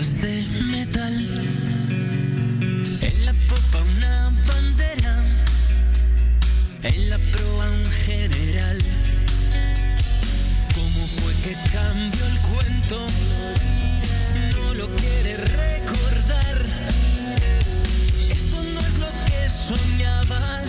es de metal. En la popa una bandera, en la proa un general. ¿Cómo fue que cambió el cuento? No lo quiere recordar. Esto no es lo que soñabas,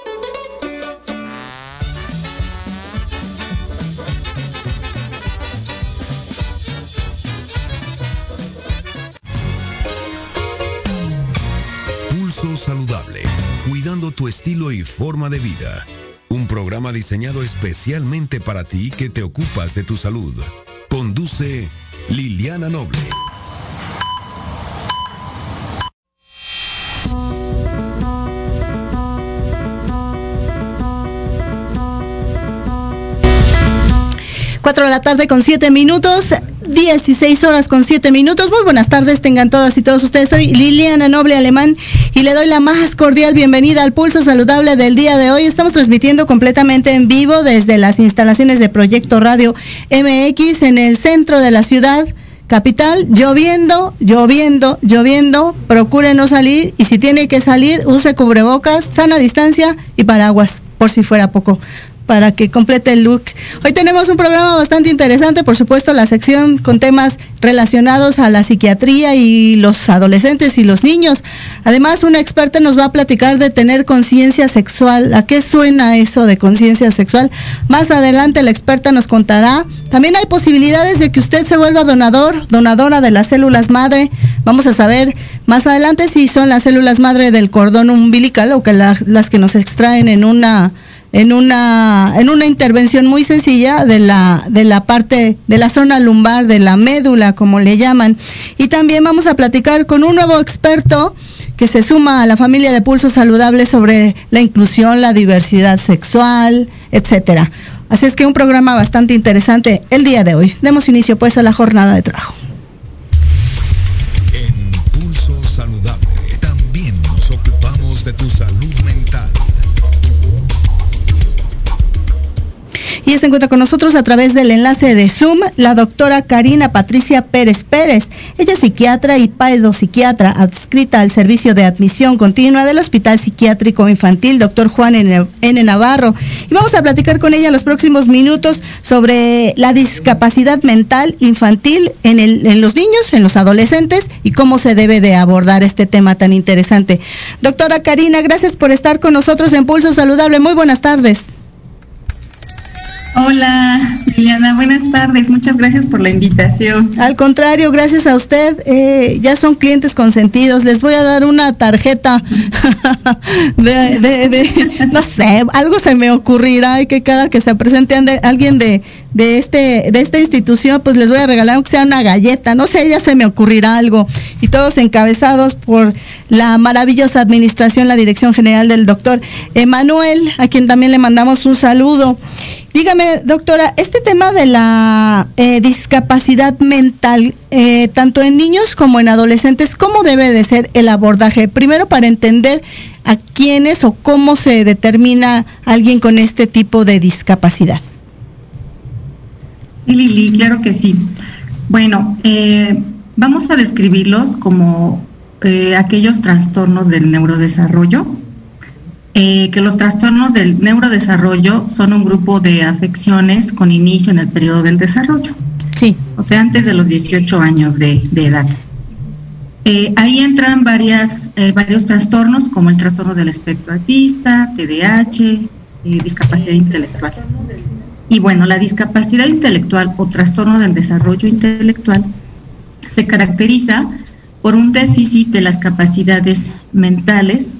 Saludable, cuidando tu estilo y forma de vida. Un programa diseñado especialmente para ti que te ocupas de tu salud. Conduce Liliana Noble. Cuatro de la tarde con siete minutos. 16 horas con 7 minutos. Muy buenas tardes, tengan todas y todos ustedes. Soy Liliana Noble Alemán y le doy la más cordial bienvenida al Pulso Saludable del día de hoy. Estamos transmitiendo completamente en vivo desde las instalaciones de Proyecto Radio MX en el centro de la ciudad capital, lloviendo, lloviendo, lloviendo, procure no salir y si tiene que salir, use cubrebocas, sana distancia y paraguas, por si fuera poco para que complete el look. Hoy tenemos un programa bastante interesante, por supuesto, la sección con temas relacionados a la psiquiatría y los adolescentes y los niños. Además, una experta nos va a platicar de tener conciencia sexual. ¿A qué suena eso de conciencia sexual? Más adelante la experta nos contará. También hay posibilidades de que usted se vuelva donador, donadora de las células madre. Vamos a saber más adelante si son las células madre del cordón umbilical o que las que nos extraen en una en una, en una intervención muy sencilla de la, de la parte, de la zona lumbar, de la médula, como le llaman. Y también vamos a platicar con un nuevo experto que se suma a la familia de Pulso Saludable sobre la inclusión, la diversidad sexual, etcétera. Así es que un programa bastante interesante el día de hoy. Demos inicio pues a la jornada de trabajo. Y se encuentra con nosotros a través del enlace de Zoom la doctora Karina Patricia Pérez Pérez. Ella es psiquiatra y psiquiatra adscrita al servicio de admisión continua del Hospital Psiquiátrico Infantil Dr. Juan N. Navarro. Y vamos a platicar con ella en los próximos minutos sobre la discapacidad mental infantil en, en los niños, en los adolescentes y cómo se debe de abordar este tema tan interesante. Doctora Karina, gracias por estar con nosotros en Pulso Saludable. Muy buenas tardes. Hola, Liliana, buenas tardes. Muchas gracias por la invitación. Al contrario, gracias a usted. Eh, ya son clientes consentidos. Les voy a dar una tarjeta de, no sé, algo se me ocurrirá y que cada que se presente alguien de, de este de esta institución, pues les voy a regalar aunque sea una galleta. No sé, ya se me ocurrirá algo. Y todos encabezados por la maravillosa administración, la dirección general del doctor Emanuel, a quien también le mandamos un saludo. Dígame, doctora, este tema de la eh, discapacidad mental, eh, tanto en niños como en adolescentes, ¿cómo debe de ser el abordaje? Primero para entender a quiénes o cómo se determina alguien con este tipo de discapacidad. Sí, Lili, claro que sí. Bueno, eh, vamos a describirlos como eh, aquellos trastornos del neurodesarrollo eh, que los trastornos del neurodesarrollo son un grupo de afecciones con inicio en el periodo del desarrollo. Sí. O sea, antes de los 18 años de, de edad. Eh, ahí entran varias, eh, varios trastornos como el trastorno del espectro autista, TDAH, discapacidad intelectual. Y bueno, la discapacidad intelectual o trastorno del desarrollo intelectual se caracteriza por un déficit de las capacidades mentales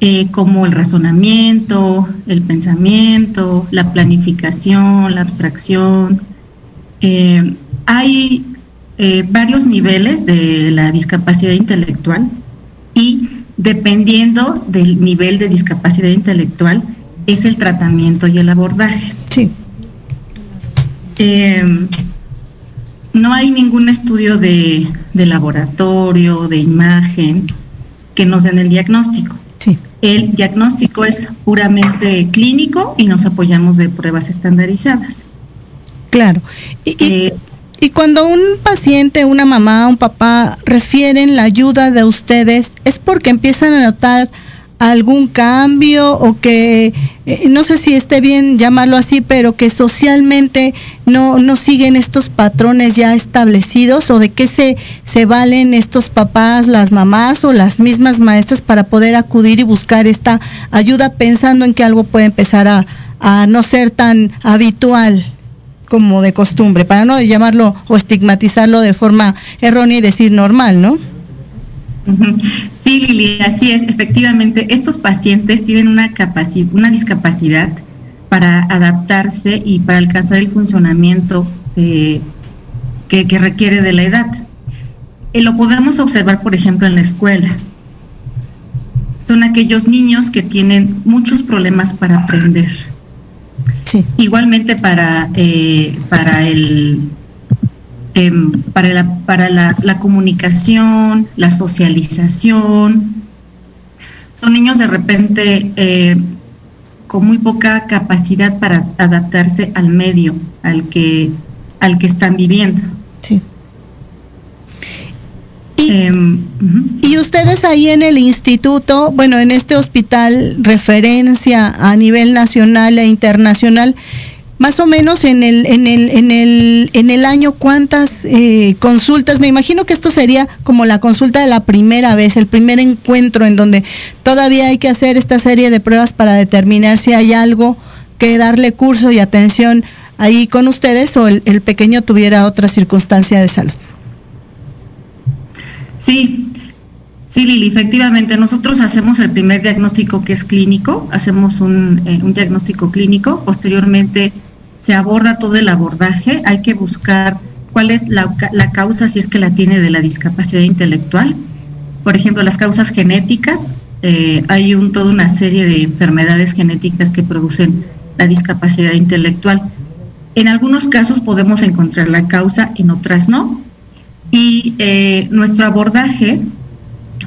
eh, como el razonamiento, el pensamiento, la planificación, la abstracción. Eh, hay eh, varios niveles de la discapacidad intelectual y dependiendo del nivel de discapacidad intelectual es el tratamiento y el abordaje. Sí. No hay ningún estudio de, de laboratorio, de imagen, que nos den el diagnóstico. Sí. El diagnóstico es puramente clínico y nos apoyamos de pruebas estandarizadas. Claro. Y, Eh, y, y cuando un paciente, una mamá, un papá refieren la ayuda de ustedes, ¿es porque empiezan a notar algún cambio o que, eh, no sé si esté bien llamarlo así, pero que socialmente no, no siguen estos patrones ya establecidos o de qué se, se valen estos papás, las mamás o las mismas maestras para poder acudir y buscar esta ayuda pensando en que algo puede empezar a, a no ser tan habitual como de costumbre, para no llamarlo o estigmatizarlo de forma errónea y decir normal, ¿no? Sí, Lili, así es. Efectivamente, estos pacientes tienen una, capaci- una discapacidad para adaptarse y para alcanzar el funcionamiento eh, que, que requiere de la edad. Eh, lo podemos observar, por ejemplo, en la escuela. Son aquellos niños que tienen muchos problemas para aprender. Sí. Igualmente para, eh, para el em, para, la, para la, la comunicación, la socialización. Son niños de repente eh, con muy poca capacidad para adaptarse al medio al que, al que están viviendo. Sí. em, y ustedes ahí en el instituto, bueno, en este hospital referencia a nivel nacional e internacional, más o menos en el en el en el en el año cuántas eh, consultas me imagino que esto sería como la consulta de la primera vez el primer encuentro en donde todavía hay que hacer esta serie de pruebas para determinar si hay algo que darle curso y atención ahí con ustedes o el, pequeño tuviera otra circunstancia de salud. Sí. Sí, Lili, efectivamente, nosotros hacemos el primer diagnóstico que es clínico, hacemos un, eh, un diagnóstico clínico, posteriormente se aborda todo el abordaje, hay que buscar cuál es la, causa, si es que la tiene, de la discapacidad intelectual. Por ejemplo, las causas genéticas, eh, hay un, toda una serie de enfermedades genéticas que producen la discapacidad intelectual. En algunos casos podemos encontrar la causa, en otras no. Y eh, nuestro abordaje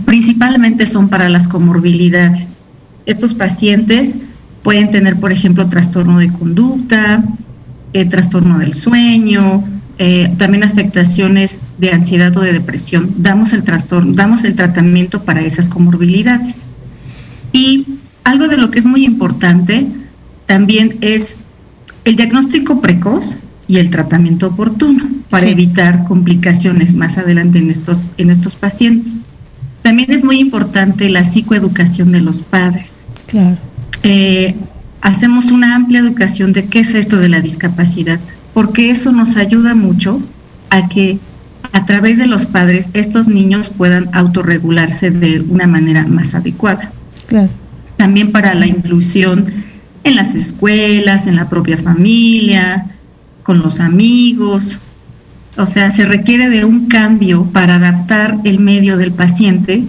principalmente son para las comorbilidades. Estos pacientes pueden tener, por ejemplo, trastorno de conducta, eh, trastorno del sueño, eh, también afectaciones de ansiedad o de depresión. Damos el trastorno, damos el tratamiento para esas comorbilidades. Y algo de lo que es muy importante también es el diagnóstico precoz y el tratamiento oportuno para evitar complicaciones más adelante en estos, en estos pacientes. También es muy importante la psicoeducación de los padres. Claro. Eh, hacemos una amplia educación de qué es esto de la discapacidad, porque eso nos ayuda mucho a que a través de los padres estos niños puedan autorregularse de una manera más adecuada. También para la inclusión en las escuelas, en la propia familia, con los amigos. O sea, se requiere de un cambio para adaptar el medio del paciente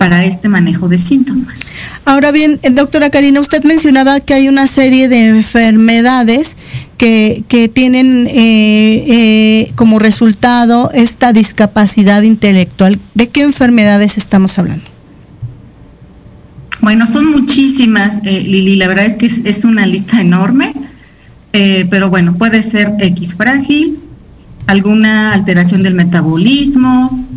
para este manejo de síntomas. Ahora bien, eh, doctora Karina, usted mencionaba que hay una serie de enfermedades que, que tienen eh, eh, como resultado esta discapacidad intelectual. ¿De qué enfermedades estamos hablando? Bueno, son muchísimas, Lili. La verdad es que es, una lista enorme, pero bueno, puede ser X frágil, alguna alteración del metabolismo,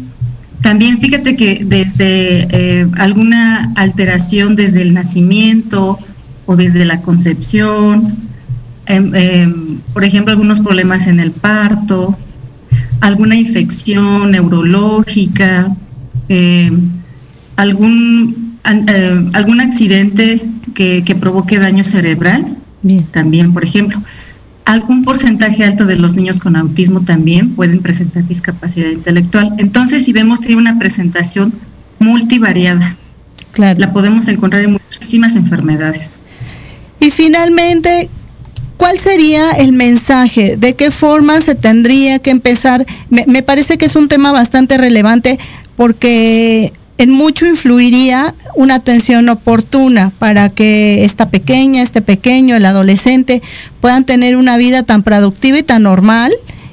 también fíjate que desde eh, alguna alteración desde el nacimiento o desde la concepción, em, em, por ejemplo, algunos problemas en el parto, alguna infección neurológica, em, algún, algún accidente que, que provoque daño cerebral, también, por ejemplo algún porcentaje alto de los niños con autismo también pueden presentar discapacidad intelectual. Entonces, si vemos, tiene una presentación multivariada. Claro. La podemos encontrar en muchísimas enfermedades. Y finalmente, ¿cuál sería el mensaje? ¿De qué forma se tendría que empezar? Me, me parece que es un tema bastante relevante porque en mucho influiría una atención oportuna para que esta pequeña, este pequeño, el adolescente puedan tener una vida tan productiva y tan normal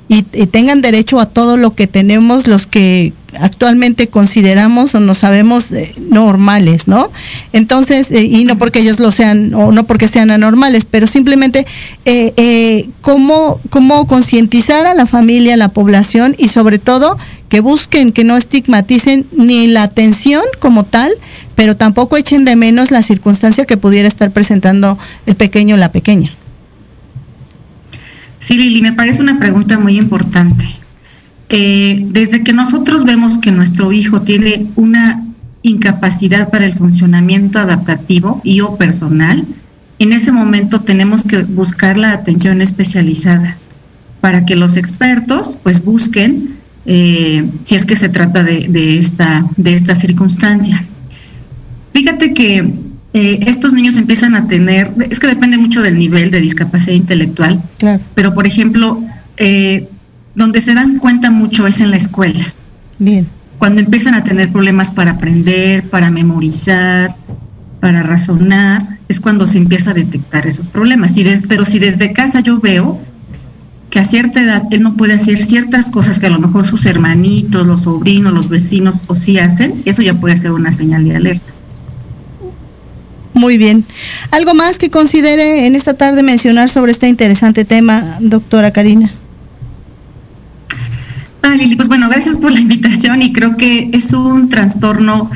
y, tengan derecho a todo lo que tenemos los que actualmente consideramos o no sabemos eh, normales, ¿no? Entonces, eh, y no porque ellos lo sean o no porque sean anormales, pero simplemente eh, cómo, cómo concientizar a la familia, a la población y sobre todo que busquen, que no estigmaticen ni la atención como tal, pero tampoco echen de menos la circunstancia que pudiera estar presentando el pequeño o la pequeña. Sí, Lili, me parece una pregunta muy importante. Eh, desde que nosotros vemos que nuestro hijo tiene una incapacidad para el funcionamiento adaptativo y o personal, en ese momento tenemos que buscar la atención especializada para que los expertos pues busquen eh, si es que se trata de, esta, de esta circunstancia. Fíjate que eh, estos niños empiezan a tener, es que depende mucho del nivel de discapacidad intelectual, pero por ejemplo, eh, donde se dan cuenta mucho es en la escuela. Bien. Cuando empiezan a tener problemas para aprender, para memorizar, para razonar, es cuando se empieza a detectar esos problemas. pero si desde casa yo veo que a cierta edad él no puede hacer ciertas cosas que a lo mejor sus hermanitos, los sobrinos, los vecinos o sí hacen, eso ya puede ser una señal de alerta. Muy bien. ¿Algo más que considere en esta tarde mencionar sobre este interesante tema, doctora Karina? Ah, Lili, pues bueno, gracias por la invitación y creo que es un trastorno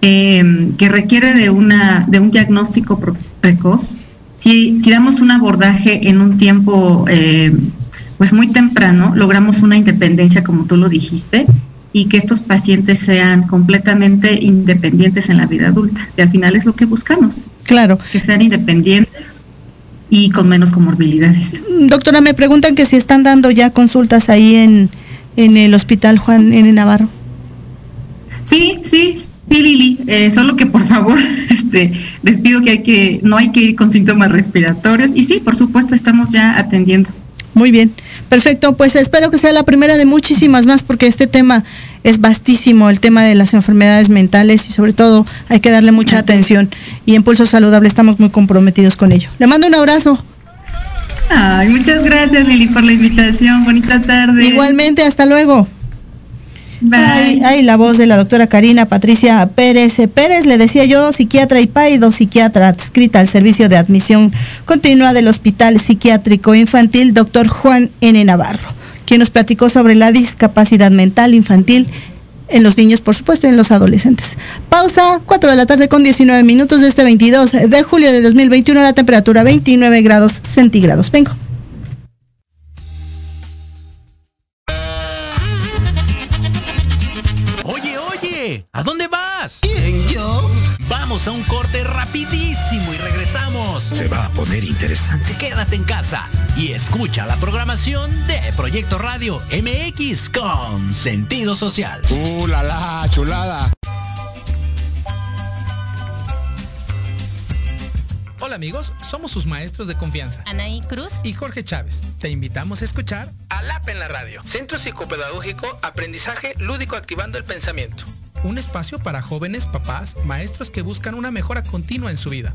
eh, que requiere de, una, de un diagnóstico precoz. Si, si damos un abordaje en un tiempo eh, pues muy temprano, logramos una independencia, como tú lo dijiste, y que estos pacientes sean completamente independientes en la vida adulta, que al final es lo que buscamos. Claro. Que sean independientes y con menos comorbilidades. Doctora, me preguntan que si están dando ya consultas ahí en, en el Hospital Juan N. Navarro. Sí, sí, sí, Lili. Eh, solo que por favor, este, les pido que hay que, no hay que ir con síntomas respiratorios. Y sí, por supuesto, estamos ya atendiendo. Muy bien, perfecto. Pues espero que sea la primera de muchísimas más porque este tema es vastísimo, el tema de las enfermedades mentales y sobre todo hay que darle mucha atención. Y en Pulso Saludable estamos muy comprometidos con ello. Le mando un abrazo. Ay, muchas gracias Lili por la invitación. Bonita tarde. Igualmente, hasta luego. Bye. Ay, la voz de la doctora Karina Patricia Pérez Pérez, le decía yo, psiquiatra y paido, psiquiatra adscrita al servicio de admisión continua del Hospital Psiquiátrico Infantil, doctor Juan N. Navarro, quien nos platicó sobre la discapacidad mental infantil en los niños, por supuesto, y en los adolescentes. Pausa, 4 de la tarde con 19 minutos de este 22 de julio de 2021, la temperatura 29 grados centígrados. Vengo. ¿A dónde vas? ¿Quién, yo? Vamos a un corte rapidísimo y regresamos. Se va a poner interesante. Quédate en casa y escucha la programación de Proyecto Radio MX con sentido social. ¡Uh, la, la chulada! Hola amigos, somos sus maestros de confianza. Anaí Cruz y Jorge Chávez. Te invitamos a escuchar ALAP en la radio. Centro Psicopedagógico Aprendizaje Lúdico Activando el Pensamiento. Un espacio para jóvenes, papás, maestros que buscan una mejora continua en su vida.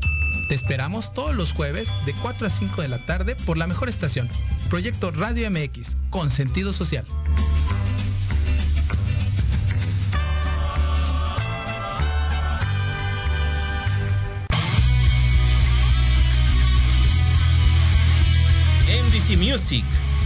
Te esperamos todos los jueves de 4 a 5 de la tarde por la mejor estación. Proyecto Radio MX, con sentido social. MDC Music,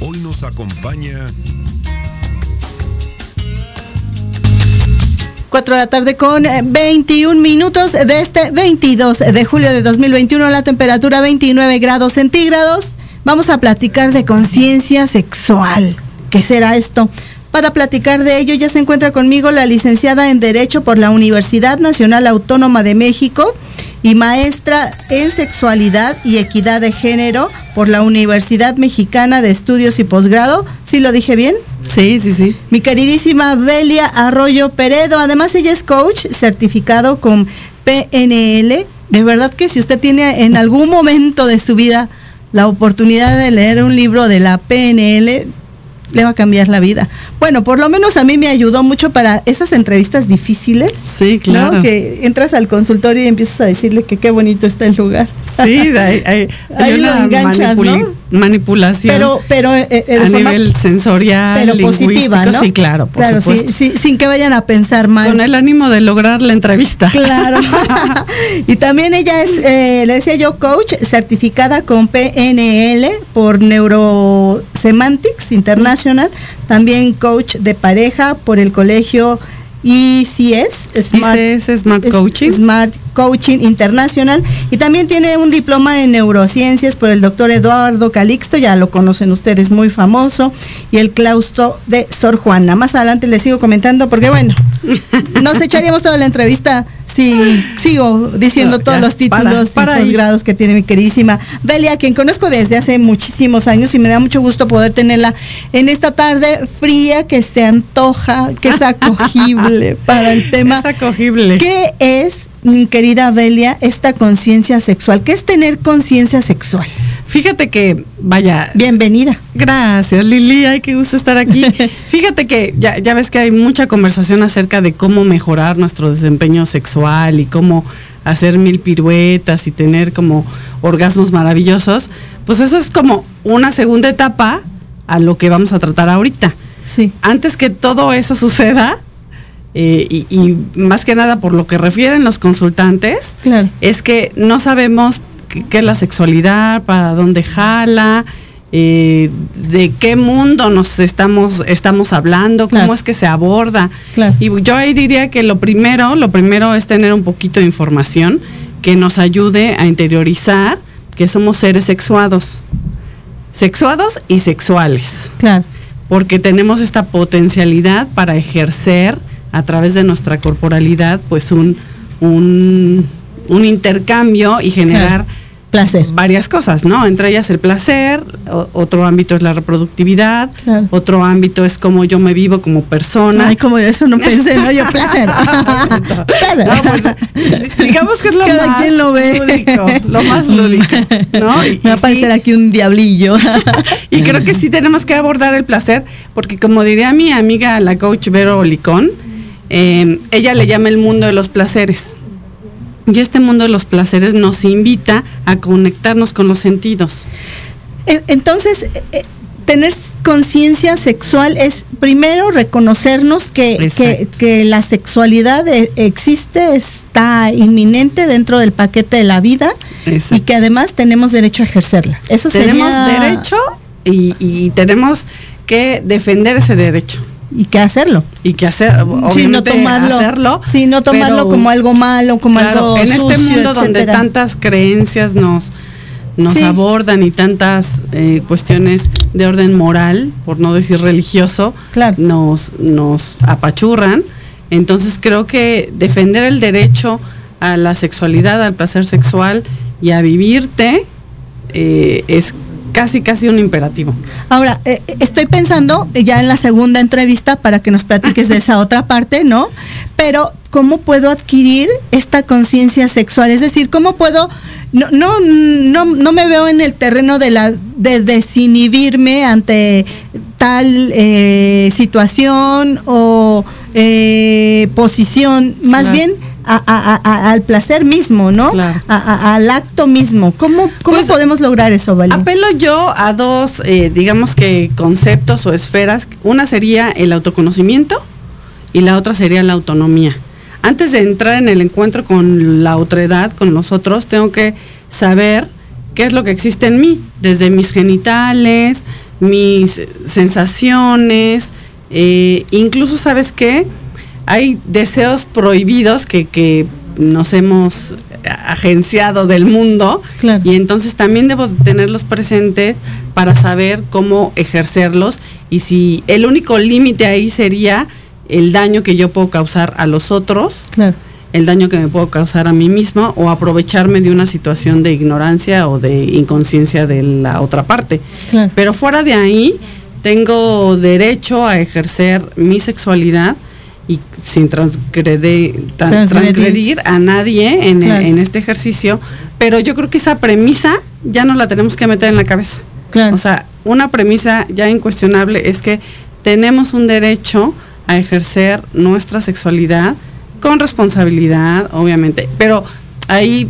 Hoy nos acompaña 4 de la tarde con eh, 21 minutos de este 22 de julio de 2021, la temperatura 29 grados centígrados. Vamos a platicar de conciencia sexual. ¿Qué será esto? Para platicar de ello ya se encuentra conmigo la licenciada en Derecho por la Universidad Nacional Autónoma de México y maestra en Sexualidad y Equidad de Género por la Universidad Mexicana de Estudios y Posgrado. ¿Sí lo dije bien? Sí, sí, sí. Mi queridísima Belia Arroyo Peredo. Además, ella es coach certificado con PNL. De verdad que si usted tiene en algún momento de su vida la oportunidad de leer un libro de la PNL, le va a cambiar la vida. Bueno, por lo menos a mí me ayudó mucho para esas entrevistas difíciles. Sí, claro. ¿no? Que entras al consultorio y empiezas a decirle que qué bonito está el lugar. Sí, hay Ahí lo enganchas, ¿no? Manipulación. Pero, pero eh, eh, a forma- nivel sensorial, pero positiva. Sí, claro, por claro, sí, sin que vayan a pensar mal. Con el ánimo de lograr la entrevista. Claro. y también ella es, eh, le decía yo, coach certificada con PNL por Neurosemantics International. También coach de pareja por el colegio ICS, Smart, ICS, Smart Coaching. Smart Coaching International. Y también tiene un diploma en neurociencias por el doctor Eduardo Calixto, ya lo conocen ustedes, muy famoso. Y el claustro de Sor Juana. Más adelante les sigo comentando porque, bueno, nos echaríamos toda la entrevista si sigo diciendo No, todos ya, los títulos para, para y ahí. posgrados que tiene mi queridísima Delia, quien conozco desde hace muchísimos años y me da mucho gusto poder tenerla en esta tarde fría que se antoja, que es acogible para el tema. Es acogible. ¿Qué es, mi querida Delia, esta conciencia sexual? ¿Qué es tener conciencia sexual? Fíjate que, vaya. Bienvenida. Gracias, Lili. Ay, qué gusto estar aquí. Fíjate que ya, ya ves que hay mucha conversación acerca de cómo mejorar nuestro desempeño sexual y cómo hacer mil piruetas y tener como orgasmos maravillosos. Pues eso es como una segunda etapa a lo que vamos a tratar ahorita. Sí. Antes que todo eso suceda, eh, y, y más que nada por lo que refieren los consultantes, Claro. es que no sabemos qué, es la sexualidad, para dónde jala, eh, de qué mundo nos estamos, estamos hablando, cómo Claro. es que se aborda. Claro. Y yo ahí diría que lo primero, lo primero es tener un poquito de información que nos ayude a interiorizar que somos seres sexuados. Sexuados y sexuales Claro. porque tenemos esta potencialidad para ejercer a través de nuestra corporalidad pues un, un, un intercambio y generar placer. varias cosas, ¿no? Entre ellas el placer, o- otro ámbito es la reproductividad, Claro. otro ámbito es cómo yo me vivo como persona. Ay, como eso no pensé, no, yo placer. No, pues, digamos que es lo Cada más quien lo ve. lúdico, lo más lúdico, ¿no? Y- Me va a y parecer sí, aquí un diablillo. Y creo que sí tenemos que abordar el placer, porque como diría mi amiga, la coach Vero Licón, eh, ella le llama el mundo de los placeres. Y este mundo de los placeres nos invita a conectarnos con los sentidos. En- Entonces, eh, eh, tener conciencia sexual es primero reconocernos que, que, la sexualidad existe, está inminente dentro del paquete de la vida y que además tenemos derecho a ejercerla. Eso Tenemos sería- derecho y, y tenemos que defender ese derecho. Y que hacerlo. Y que hacer, Sí, obviamente no tomarlo, hacerlo. sí, no tomarlo pero- como algo malo, como Claro, algo en este mundo donde tantas creencias nos nos Sí. abordan y tantas eh, cuestiones de orden moral, por no decir religioso, nos, nos apachurran. Entonces creo que defender el derecho a la sexualidad, al placer sexual y a vivirte eh, es casi casi un imperativo. Ahora, eh, estoy pensando ya en la segunda entrevista para que nos platiques de esa otra parte, ¿no? Pero, ¿cómo puedo adquirir esta conciencia sexual? Es decir, ¿cómo puedo, no, no, no, no me veo en el terreno de la, de desinhibirme ante tal eh, situación o eh, posición, más Claro. bien a- a- a- al placer mismo, ¿no? Al acto mismo. ¿Cómo, cómo Pues, podemos lograr eso, Vali? Apelo yo a dos, eh, digamos que conceptos o esferas. Una sería el autoconocimiento y la otra sería la autonomía. Antes de entrar en el encuentro con la otredad, con los otros, tengo que saber qué es lo que existe en mí, desde mis genitales, mis sensaciones, eh, incluso, ¿sabes qué? Hay deseos prohibidos que, que nos hemos agenciado del mundo y entonces también debo tenerlos presentes para saber cómo ejercerlos y si el único límite ahí sería el daño que yo puedo causar a los otros, Claro. el daño que me puedo causar a mí mismo o aprovecharme de una situación de ignorancia o de inconsciencia de la otra parte. Claro. Pero fuera de ahí, tengo derecho a ejercer mi sexualidad y sin transgrede- Transgredir. transgredir a nadie en, Claro. en este ejercicio. Pero yo creo que esa premisa ya no la tenemos que meter en la cabeza. O sea, una premisa ya incuestionable es que tenemos un derecho a ejercer nuestra sexualidad con responsabilidad, obviamente. Pero ahí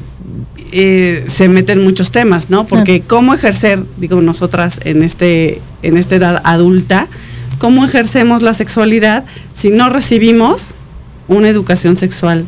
eh, se meten muchos temas, ¿no? Porque cómo ejercer, digo nosotras en este en esta edad adulta, cómo ejercemos la sexualidad si no recibimos una educación sexual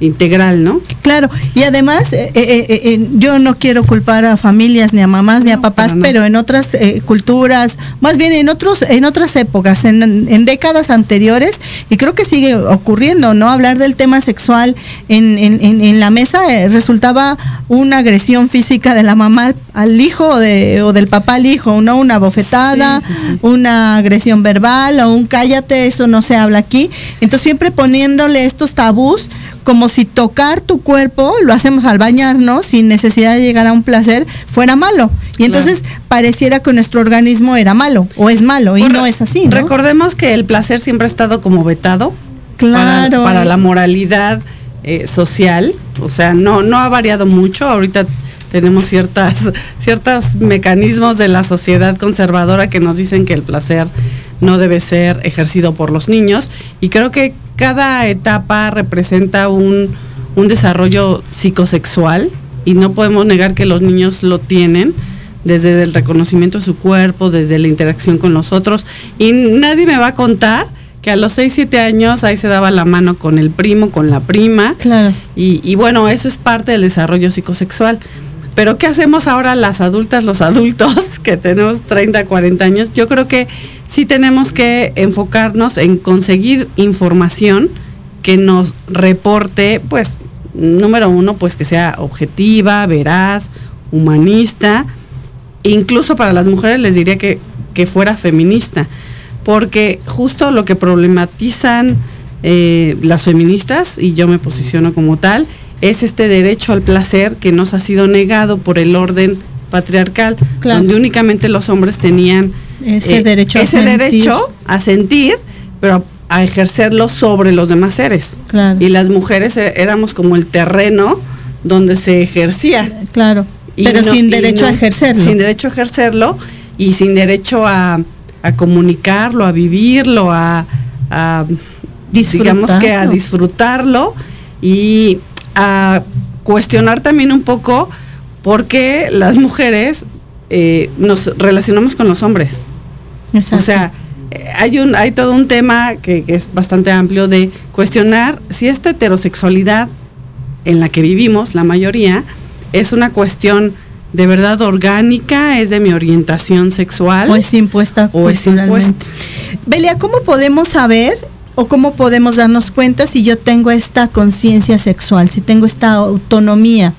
integral, ¿no? Claro, y además eh, eh, eh, yo no quiero culpar a familias ni a mamás ni a papás, pero en otras culturas, más bien en otros en otras épocas, en, décadas anteriores, y creo que sigue ocurriendo, ¿no? Hablar del tema sexual en, en la mesa resultaba una agresión física de la mamá al hijo o, de, o del papá al hijo, ¿no? Una bofetada, una agresión verbal o un cállate, eso no se habla aquí. Entonces siempre poniéndole estos tabús como si tocar tu cuerpo, lo hacemos al bañarnos, sin necesidad de llegar a un placer, fuera malo. Y entonces pareciera que nuestro organismo era malo o es malo y no es así. ¿no? Recordemos que el placer siempre ha estado como vetado claro. para, la moralidad eh, social, o sea, no, no ha variado mucho. Ahorita tenemos ciertas, ciertos mecanismos de la sociedad conservadora que nos dicen que el placer no debe ser ejercido por los niños y creo que cada etapa representa un, desarrollo psicosexual y no podemos negar que los niños lo tienen desde el reconocimiento de su cuerpo, desde la interacción con los otros. Y nadie me va a contar que a los 6, 7 años ahí se daba la mano con el primo, con la prima. Claro. Y, y bueno, eso es parte del desarrollo psicosexual. Pero ¿qué hacemos ahora las adultas, los adultos que tenemos 30, 40 años? Yo creo que sí tenemos que enfocarnos en conseguir información que nos reporte, pues, número uno, pues que sea objetiva, veraz, humanista. Incluso para las mujeres les diría que, que fuera feminista, porque justo lo que problematizan eh, las feministas, y yo me posiciono como tal, es este derecho al placer que nos ha sido negado por el orden patriarcal, donde únicamente los hombres tenían ese, eh, derecho, ese a derecho a sentir, pero a ejercerlo sobre los demás seres. Y las mujeres eh, éramos como el terreno donde se ejercía. Claro. pero sin derecho a ejercerlo. Sin derecho a ejercerlo y sin derecho a, comunicarlo, a vivirlo, a, a digamos que a disfrutarlo y a cuestionar también un poco por qué las mujeres eh, nos relacionamos con los hombres. O sea, hay un, hay todo un tema que, es bastante amplio de cuestionar si esta heterosexualidad en la que vivimos, la mayoría, es una cuestión de verdad orgánica, es de mi orientación sexual. O es impuesta. O es impuesta. Belia, ¿cómo podemos saber o cómo podemos darnos cuenta si yo tengo esta conciencia sexual, si tengo esta autonomía?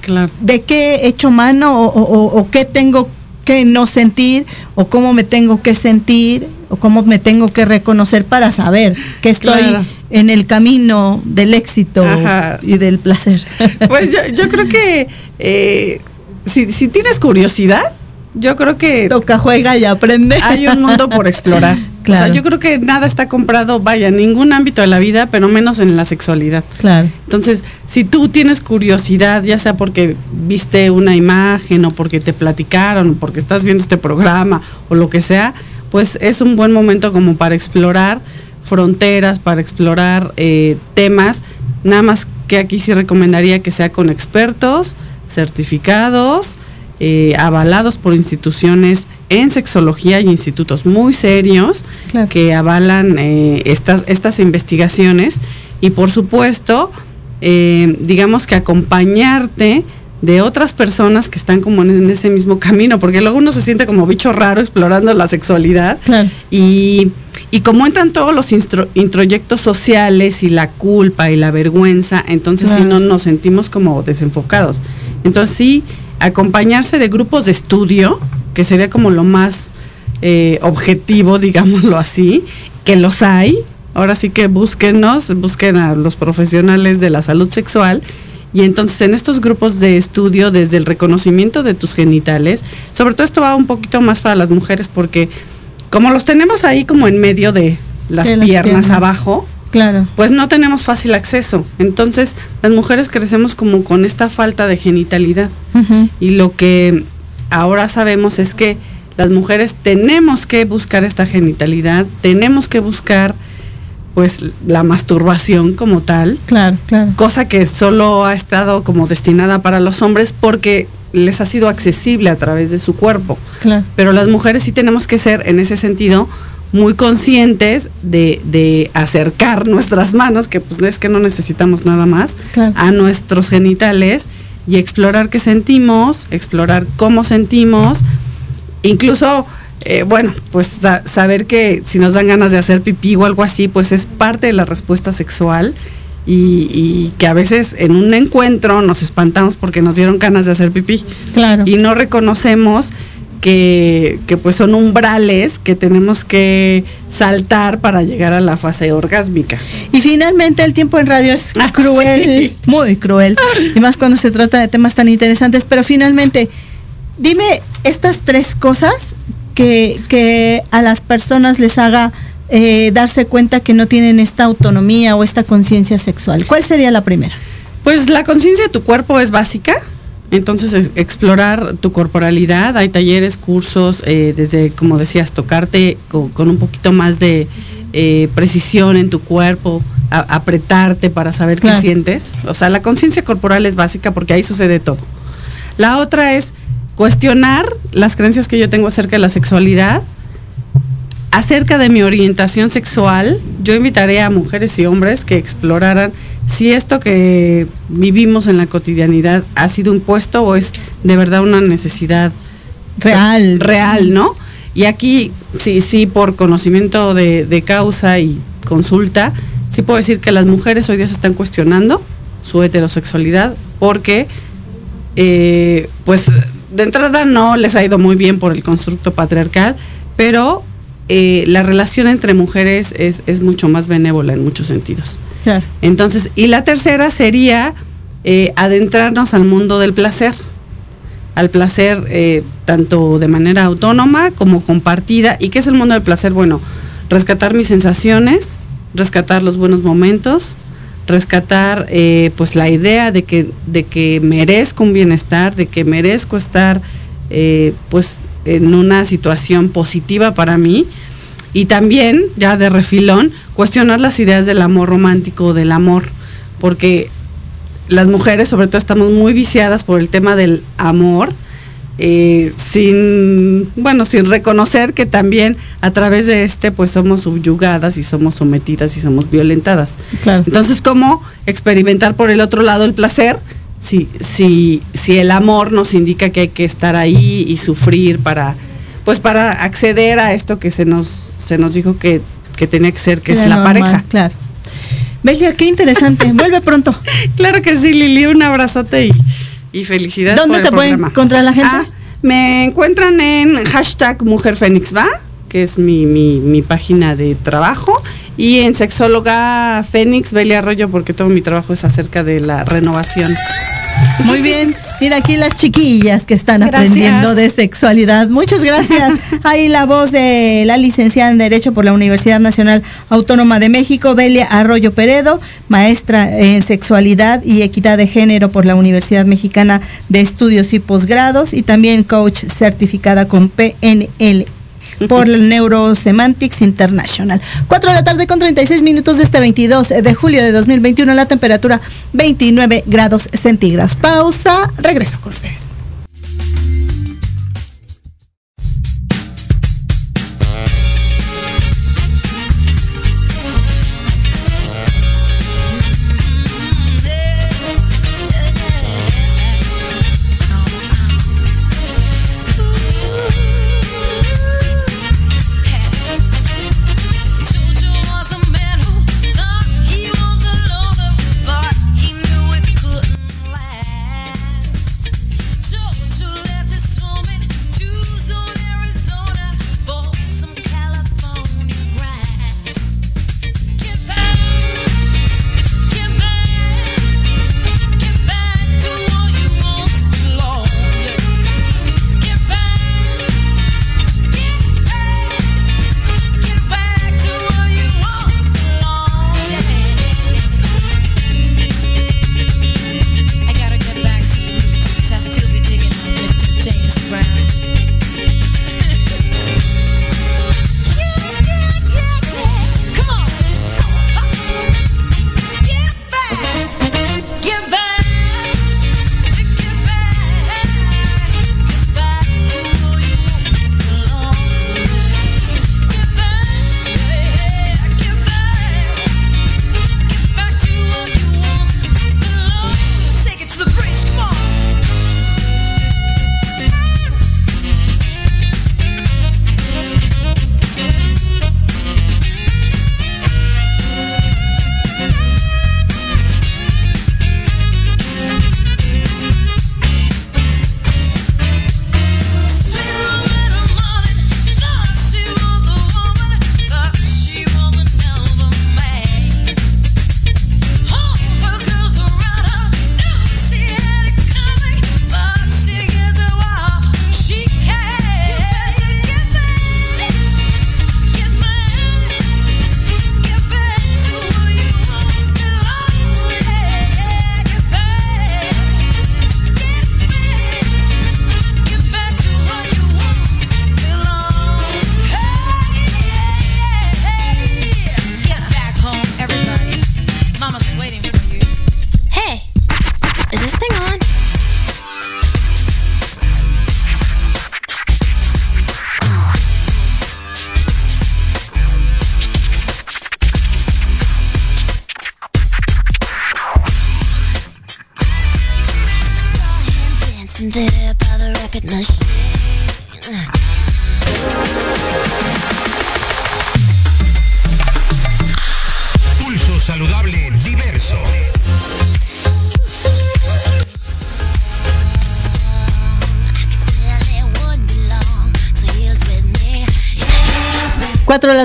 Claro. ¿De qué he hecho mano o, qué tengo que no sentir o cómo me tengo que sentir o cómo me tengo que reconocer para saber que estoy en el camino del éxito y del placer? Pues yo, creo que eh, si, si tienes curiosidad, yo creo que toca, juega y aprende. Hay un mundo por explorar. Claro. O sea, yo creo que nada está comprado, vaya, en ningún ámbito de la vida, pero menos en la sexualidad. Claro. Entonces, si tú tienes curiosidad, ya sea porque viste una imagen o porque te platicaron o porque estás viendo este programa o lo que sea, pues es un buen momento como para explorar fronteras, para explorar eh, temas. Nada más que aquí sí recomendaría que sea con expertos, certificados, eh, avalados por instituciones en sexología y institutos muy serios que avalan eh, estas, estas investigaciones y por supuesto, eh, digamos que acompañarte de otras personas que están como en, ese mismo camino, porque luego uno se siente como bicho raro explorando la sexualidad y, y como entran todos los introyectos sociales y la culpa y la vergüenza, entonces si no nos sentimos como desenfocados. Entonces sí, acompañarse de grupos de estudio, que sería como lo más eh, objetivo, digámoslo así, que los hay. Ahora sí que búsquenos, busquen a los profesionales de la salud sexual. Y entonces en estos grupos de estudio, desde el reconocimiento de tus genitales, sobre todo esto va un poquito más para las mujeres porque como los tenemos ahí como en medio de las, piernas, abajo, Claro. Pues no tenemos fácil acceso. Entonces, las mujeres crecemos como con esta falta de genitalidad. Y lo que ahora sabemos es que las mujeres tenemos que buscar esta genitalidad, tenemos que buscar pues la masturbación como tal. Claro, claro. Cosa que solo ha estado como destinada para los hombres porque les ha sido accesible a través de su cuerpo. Claro. Pero las mujeres sí tenemos que ser en ese sentido muy conscientes de, de acercar nuestras manos, que pues es que no necesitamos nada más, Claro. a nuestros genitales y explorar qué sentimos, explorar cómo sentimos, incluso, eh, bueno, pues sa- saber que si nos dan ganas de hacer pipí o algo así, pues es parte de la respuesta sexual y, y que a veces en un encuentro nos espantamos porque nos dieron ganas de hacer pipí Claro. y no reconocemos que, que, pues son umbrales que tenemos que saltar para llegar a la fase orgásmica. Y finalmente el tiempo en radio es Ah, cruel, sí. muy cruel, y más cuando se trata de temas tan interesantes, pero finalmente, dime estas tres cosas que, que a las personas les haga eh, darse cuenta que no tienen esta autonomía o esta conciencia sexual. ¿Cuál sería la primera? Pues la conciencia de tu cuerpo es básica. Entonces, es- explorar tu corporalidad, hay talleres, cursos, eh, desde, como decías, tocarte co- con, un poquito más de eh, precisión en tu cuerpo, a- apretarte para saber Claro. qué sientes. O sea, la conciencia corporal es básica porque ahí sucede todo. La otra es cuestionar las creencias que yo tengo acerca de la sexualidad, acerca de mi orientación sexual, yo invitaré a mujeres y hombres que exploraran si esto que vivimos en la cotidianidad ha sido impuesto o es de verdad una necesidad Real. real, ¿no? Y aquí, sí, sí, por conocimiento de, de causa y consulta, sí puedo decir que las mujeres hoy día se están cuestionando su heterosexualidad porque, eh, pues, de entrada no les ha ido muy bien por el constructo patriarcal, pero eh, la relación entre mujeres es, es mucho más benévola en muchos sentidos. Claro. Entonces, y la tercera sería eh, adentrarnos al mundo del placer, al placer eh, tanto de manera autónoma como compartida. ¿Y qué es el mundo del placer? Bueno, rescatar mis sensaciones, rescatar los buenos momentos, rescatar eh, pues la idea de que, de que merezco un bienestar, de que merezco estar eh, pues en una situación positiva para mí y también, ya de refilón, cuestionar las ideas del amor romántico, del amor, porque las mujeres sobre todo estamos muy viciadas por el tema del amor, eh, sin, bueno, sin reconocer que también a través de este pues somos subyugadas y somos sometidas y somos violentadas. Claro. Entonces, ¿cómo experimentar por el otro lado el placer? Si, si, si el amor nos indica que hay que estar ahí y sufrir para, pues para acceder a esto que se nos, se nos dijo que, que tenía que ser, que es la normal, pareja. Claro. Belia, qué interesante. Vuelve pronto. Claro que sí, Lili, un abrazote y, y felicidades. ¿Dónde por el te pueden programa. encontrar la gente? Ah, me encuentran en hashtag Mujer Fénix Va, que es mi, mi, mi página de trabajo, y en Sexóloga Fénix, Belia Arroyo, porque todo mi trabajo es acerca de la renovación. Muy bien. Mira aquí las chiquillas que están Gracias. aprendiendo de sexualidad. Muchas gracias. Ahí la voz de la licenciada en Derecho por la Universidad Nacional Autónoma de México, Belia Arroyo Peredo, maestra en Sexualidad y Equidad de Género por la Universidad Mexicana de Estudios y Posgrados y también coach certificada con PNL por la Neurosemantics International. 4 de la tarde con 36 minutos de este 22 de julio de 2021, la temperatura 29 grados centígrados. Pausa, regreso con ustedes.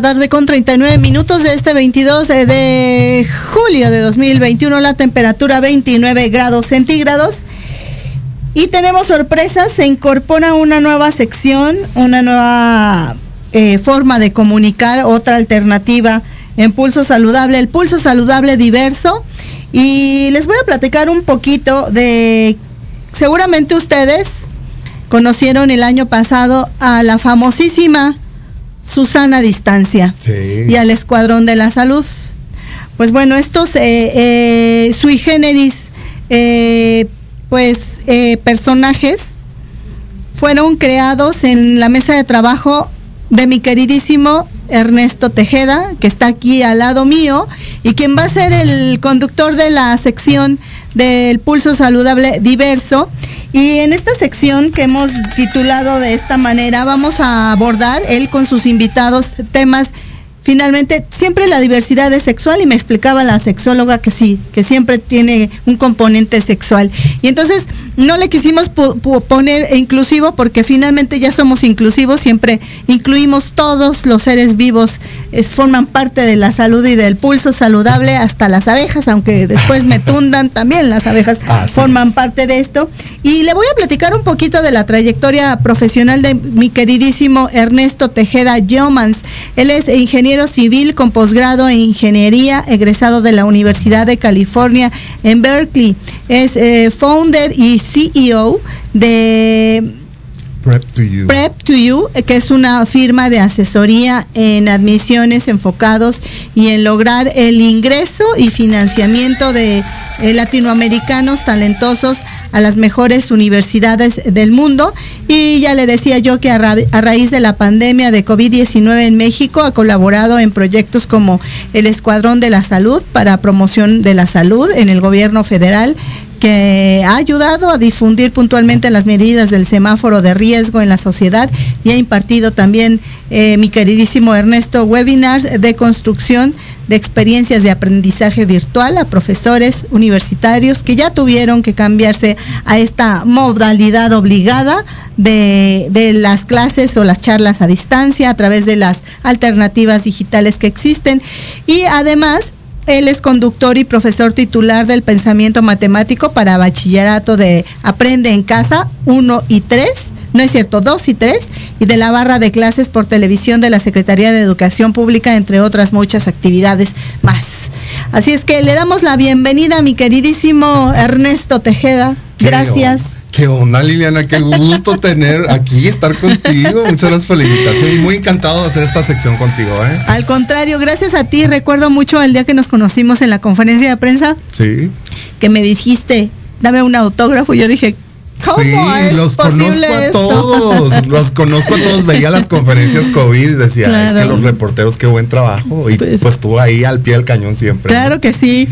Tarde con 39 minutos de este 22 de julio de 2021, la temperatura 29 grados centígrados. Y tenemos sorpresas, se incorpora una nueva sección, una nueva eh, forma de comunicar, otra alternativa en Pulso Saludable, el Pulso Saludable Diverso. Y les voy a platicar un poquito de, seguramente ustedes conocieron el año pasado a la famosísima Susana Distancia y al Escuadrón de la Salud. Pues bueno, estos eh, eh, sui generis, eh, pues eh, personajes fueron creados en la mesa de trabajo de mi queridísimo Ernesto Tejeda, que está aquí al lado mío, y quien va a ser el conductor de la sección del Pulso Saludable Diverso. Y en esta sección que hemos titulado de esta manera, vamos a abordar él con sus invitados temas finalmente siempre la diversidad es sexual y me explicaba la sexóloga que sí, que siempre tiene un componente sexual. Y entonces no le quisimos poner inclusivo porque finalmente ya somos inclusivos, siempre incluimos todos los seres vivos, es, forman parte de la salud y del pulso saludable, hasta las abejas, aunque después me tundan, también las abejas Así forman parte de esto. Y le voy a platicar un poquito de la trayectoria profesional de mi queridísimo Ernesto Tejeda Yomans. Él es ingeniero civil con posgrado en ingeniería, egresado de la Universidad de California en Berkeley. Es eh, founder y CEO de Prep to you. Eh, que es una firma de asesoría en admisiones enfocados y en lograr el ingreso y financiamiento de eh, latinoamericanos talentosos a las mejores universidades del mundo. Y ya le decía yo que a raíz de la pandemia de COVID-19 en México ha colaborado en proyectos como el Escuadrón de la Salud para promoción de la salud en el gobierno federal, que ha ayudado a difundir puntualmente las medidas del semáforo de riesgo en la sociedad y ha impartido también eh, mi queridísimo Ernesto webinars de construcción de experiencias de aprendizaje virtual a profesores universitarios que ya tuvieron que cambiarse a esta modalidad obligada de, de, las clases o las charlas a distancia a través de las alternativas digitales que existen. Y además él es conductor y profesor titular del pensamiento matemático para bachillerato de Aprende en Casa 1 y 3, no es cierto, 2 y 3, y de la barra de clases por televisión de la Secretaría de Educación Pública, entre otras muchas actividades más. Así es que le damos la bienvenida a mi queridísimo Ernesto Tejeda. Gracias. ¿Qué onda, Liliana? Qué gusto tener aquí, estar contigo. Muchas gracias por la invitación y muy encantado de hacer esta sección contigo, ¿eh? Al contrario, gracias a ti. Recuerdo mucho el día que nos conocimos en la conferencia de prensa. Sí. Que me dijiste, dame un autógrafo. Y yo dije, ¿Cómo sí, los conozco a esto? todos, los conozco a todos, veía las conferencias COVID y decía, Claro. es que los reporteros qué buen trabajo y pues, pues tú ahí al pie del cañón siempre. Claro que sí.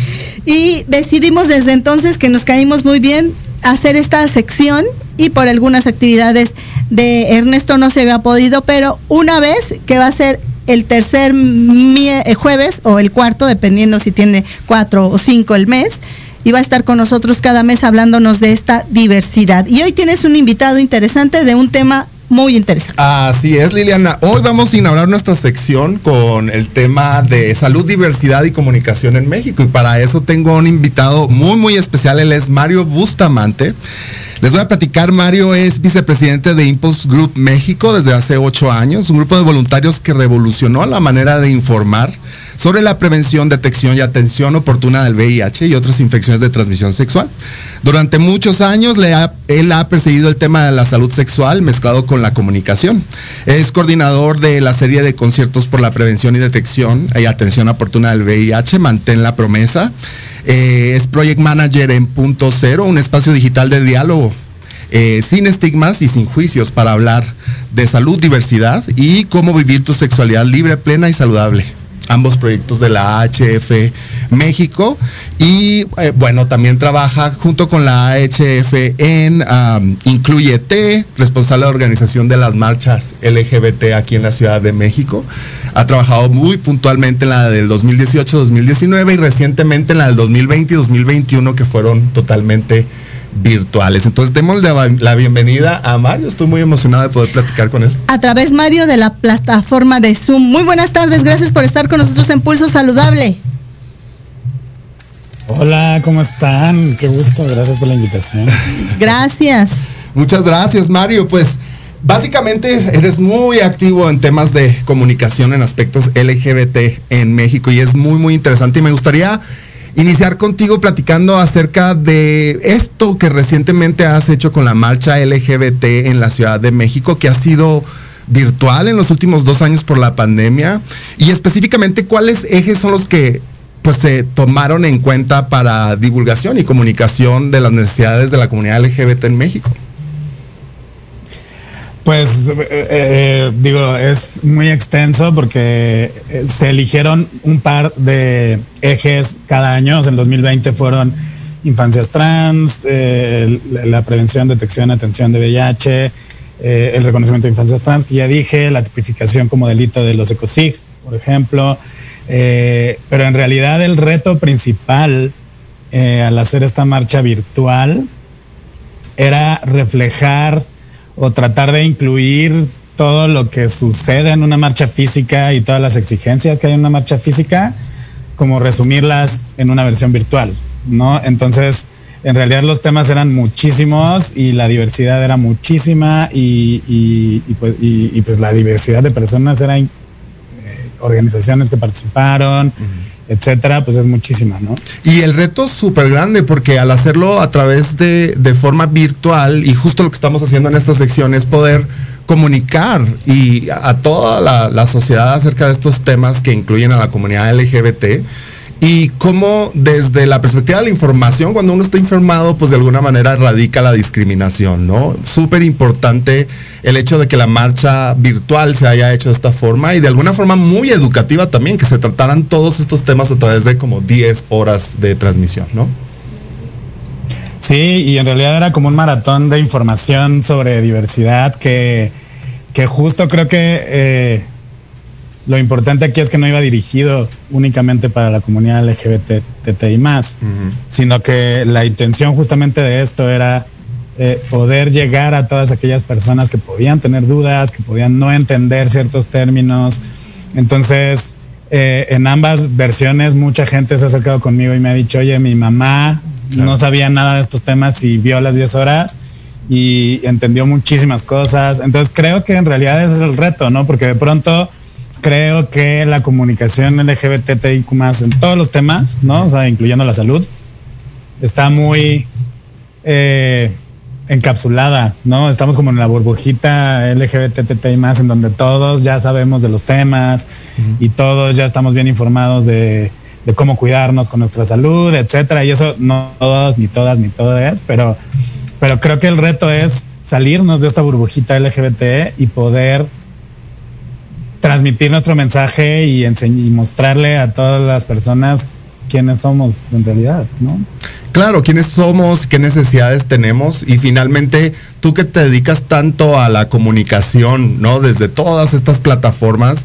Y decidimos desde entonces que nos caímos muy bien hacer esta sección y por algunas actividades de Ernesto no se había podido, pero una vez que va a ser el tercer eh, jueves o el cuarto, dependiendo si tiene cuatro o cinco el mes, y va a estar con nosotros cada mes hablándonos de esta diversidad. Y hoy tienes un invitado interesante de un tema muy interesante. Así es, Liliana. Hoy vamos a inaugurar nuestra sección con el tema de salud, diversidad y comunicación en México. Y para eso tengo un invitado muy, muy especial. Él es Mario Bustamante. Les voy a platicar, Mario es vicepresidente de Impulse Group México desde hace ocho años, un grupo de voluntarios que revolucionó la manera de informar sobre la prevención, detección y atención oportuna del VIH y otras infecciones de transmisión sexual. Durante muchos años le él ha perseguido el tema de la salud sexual mezclado con la comunicación. Es coordinador de la serie de conciertos por la prevención y detección y atención oportuna del VIH, Mantén la promesa. Eh, es Project Manager en Punto Cero, un espacio digital de diálogo eh, sin estigmas y sin juicios para hablar de salud, diversidad y cómo vivir tu sexualidad libre, plena y saludable. Ambos proyectos de la AHF México y eh, bueno, también trabaja junto con la AHF en um, Incluyete, responsable de organización de las marchas LGBT aquí en la Ciudad de México. Ha trabajado muy puntualmente en la del 2018-2019 y recientemente en la del 2020 y 2021 que fueron totalmente virtuales. Entonces, demos la, la bienvenida a Mario. Estoy muy emocionado de poder platicar con él. A través, Mario, de la plataforma de Zoom. Muy buenas tardes, gracias por estar con nosotros en Pulso Saludable. Hola, ¿cómo están? Qué gusto, gracias por la invitación. Gracias. Muchas gracias, Mario. Pues básicamente eres muy activo en temas de comunicación en aspectos LGBT en México y es muy, muy interesante. Y me gustaría iniciar contigo platicando acerca de esto que recientemente has hecho con la marcha LGBT en la Ciudad de México, que ha sido virtual en los últimos dos años por la pandemia y específicamente cuáles ejes son los que pues se tomaron en cuenta para divulgación y comunicación de las necesidades de la comunidad LGBT en México. Pues eh, eh, digo, es muy extenso porque eh, se eligieron un par de ejes cada año. en 2020 fueron infancias trans, la prevención, detección, atención de VIH, el reconocimiento de infancias trans, que ya dije, la tipificación como delito de los ecosig, por ejemplo. pero en realidad el reto principal al hacer esta marcha virtual era reflejar o tratar de incluir todo lo que sucede en una marcha física y todas las exigencias que hay en una marcha física, como resumirlas en una versión virtual, ¿no? Entonces, en realidad los temas eran muchísimos y la diversidad era muchísima y, pues, pues, la diversidad de personas eran eh, organizaciones que participaron etcétera, pues es muchísima, ¿no? Y el reto súper grande, porque al hacerlo a través de, de, forma virtual, y justo lo que estamos haciendo en esta sección es poder comunicar y a toda la, la sociedad acerca de estos temas que incluyen a la comunidad LGBT y cómo desde la perspectiva de la información, cuando uno está informado, pues de alguna manera radica la discriminación, ¿no? Súper importante el hecho de que la marcha virtual se haya hecho de esta forma y de alguna forma muy educativa también, que se trataran todos estos temas a través de como 10 horas de transmisión, ¿no? Sí, y en realidad era como un maratón de información sobre diversidad que, que justo creo que... Eh, lo importante aquí es que no iba dirigido únicamente para la comunidad LGBTI más, sino que la intención justamente de esto era eh, poder llegar a todas aquellas personas que podían tener dudas, que podían no entender ciertos términos. Entonces, eh, en ambas versiones mucha gente se ha acercado conmigo y me ha dicho, oye, mi mamá no sabía nada de estos temas y vio las 10 horas y entendió muchísimas cosas. Entonces creo que en realidad ese es el reto, ¿no? Porque de pronto creo que la comunicación LGBTIQ más en todos los temas, ¿no? O sea, incluyendo la salud, está muy eh, encapsulada, ¿no? Estamos como en la burbujita LGBTTI en donde todos ya sabemos de los temas y todos ya estamos bien informados de, cómo cuidarnos con nuestra salud, etcétera. Y eso no todos, ni todas, ni todas, pero, pero creo que el reto es salirnos de esta burbujita LGBT y poder transmitir nuestro mensaje y, y mostrarle a todas las personas quiénes somos en realidad, ¿no? Claro, quiénes somos, qué necesidades tenemos y finalmente tú que te dedicas tanto a la comunicación, ¿no? Desde todas estas plataformas,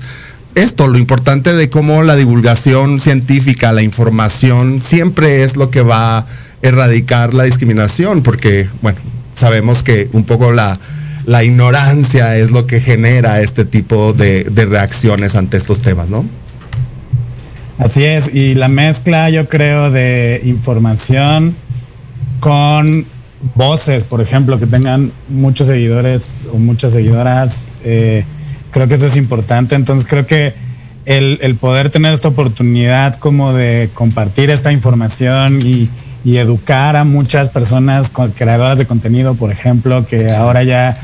esto, lo importante de cómo la divulgación científica, la información, siempre es lo que va a erradicar la discriminación, porque, bueno, sabemos que un poco la, la ignorancia es lo que genera este tipo de, reacciones ante estos temas, ¿no? Así es, y la mezcla yo creo de información con voces, por ejemplo, que tengan muchos seguidores o muchas seguidoras, eh, creo que eso es importante, entonces creo que el, poder tener esta oportunidad como de compartir esta información y, y educar a muchas personas creadoras de contenido, por ejemplo, que ahora ya